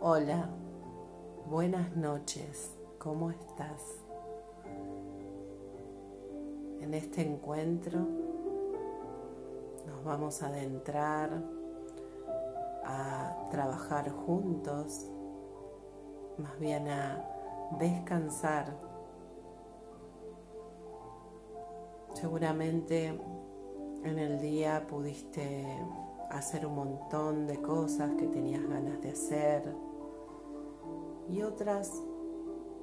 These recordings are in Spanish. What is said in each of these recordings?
Hola, buenas noches, ¿cómo estás? En este encuentro nos vamos a adentrar a trabajar juntos, más bien a descansar. Seguramente en el día pudiste hacer un montón de cosas que tenías ganas de hacer y otras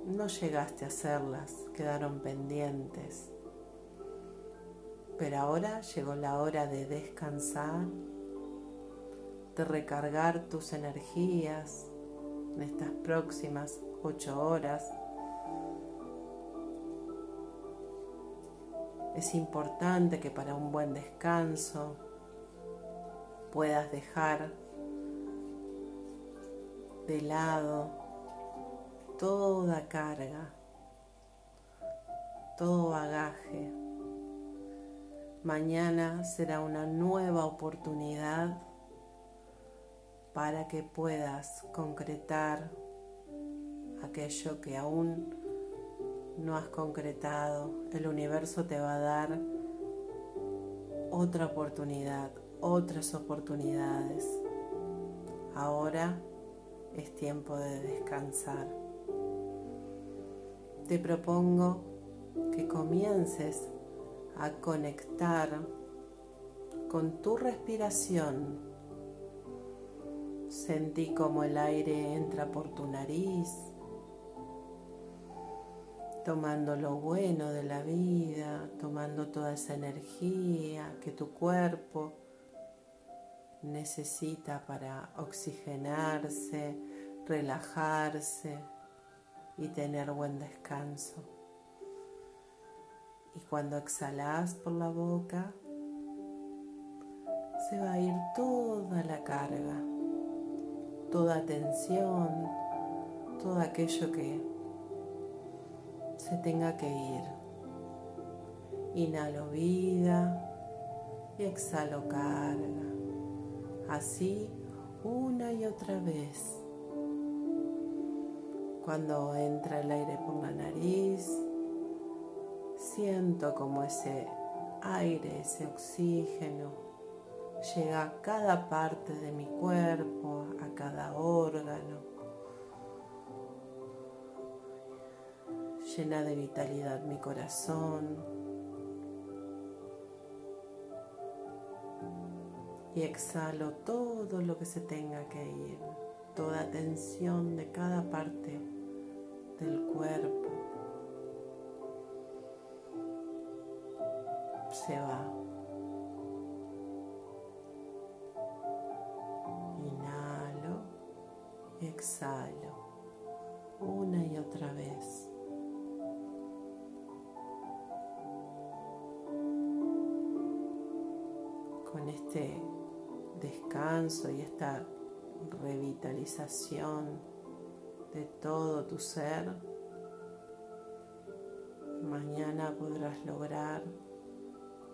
no llegaste a hacerlas, quedaron pendientes. Pero ahora llegó la hora de descansar, de recargar tus energías en estas próximas ocho horas. Es importante que para un buen descanso puedas dejar de lado toda carga, todo bagaje. Mañana será una nueva oportunidad para que puedas concretar aquello que aún no has concretado. El universo te va a dar otra oportunidad, otras oportunidades. Ahora es tiempo de descansar. Te propongo que comiences a conectar con tu respiración. Sentí como el aire entra por tu nariz, tomando lo bueno de la vida, tomando toda esa energía que tu cuerpo necesita para oxigenarse, relajarse y tener buen descanso. Y cuando exhalas por la boca, se va a ir toda la carga, toda tensión, todo aquello que se tenga que ir. Inhalo vida y exhalo carga así una y otra vez. Cuando entra el aire por la nariz, siento como ese aire, ese oxígeno, llega a cada parte de mi cuerpo, a cada órgano. Llena de vitalidad mi corazón. Y exhalo todo lo que se tenga que ir, toda tensión de cada parte del cuerpo. Se va. Inhalo exhalo una y otra vez. Con este descanso y esta revitalización de todo tu ser, mañana podrás lograr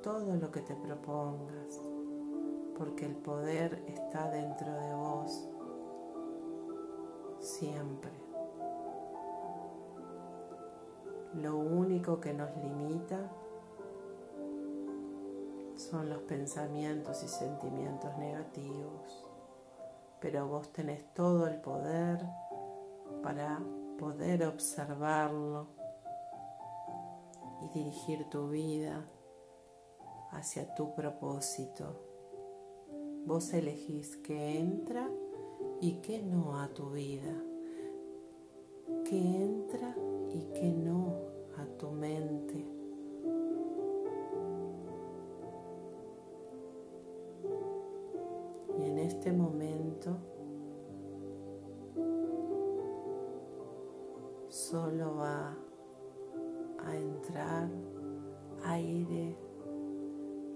todo lo que te propongas, porque el poder está dentro de vos siempre. Lo único que nos limita son los pensamientos y sentimientos negativos, pero vos tenés todo el poder para poder observarlo y dirigir tu vida hacia tu propósito. Vos elegís qué entra y qué no a tu vida, qué entra y qué no a tu mente este momento solo va a entrar aire,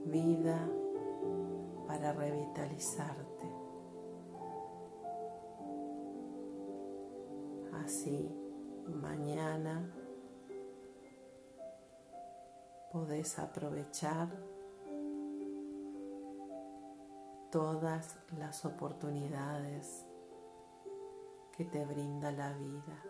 vida para revitalizarte. Así mañana podés aprovechar todas las oportunidades que te brinda la vida.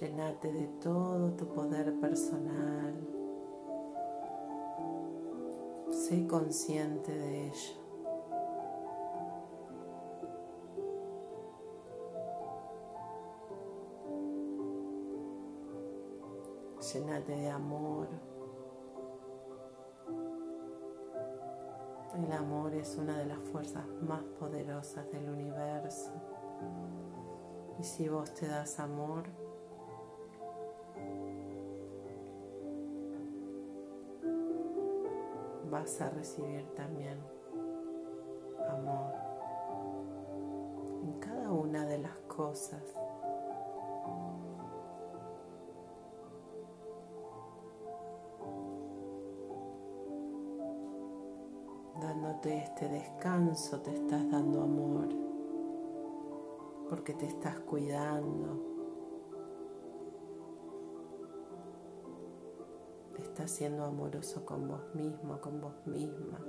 Llenate de todo tu poder personal. Sé consciente de ello. Llenate de amor. El amor es una de las fuerzas más poderosas del universo. Y si vos te das amor, vas a recibir también amor en cada una de las cosas. Dándote este descanso te estás dando amor porque te estás cuidando estás siendo amoroso con vos mismo, con vos misma.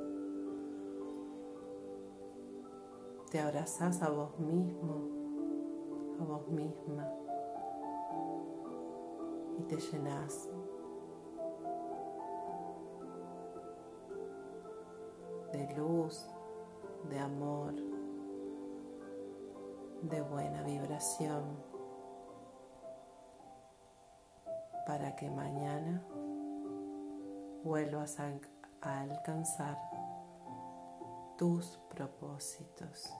Te abrazás a vos mismo, a vos misma. Y te llenas de luz, de amor, de buena vibración. Para que mañana vuelvas a, alcanzar tus propósitos.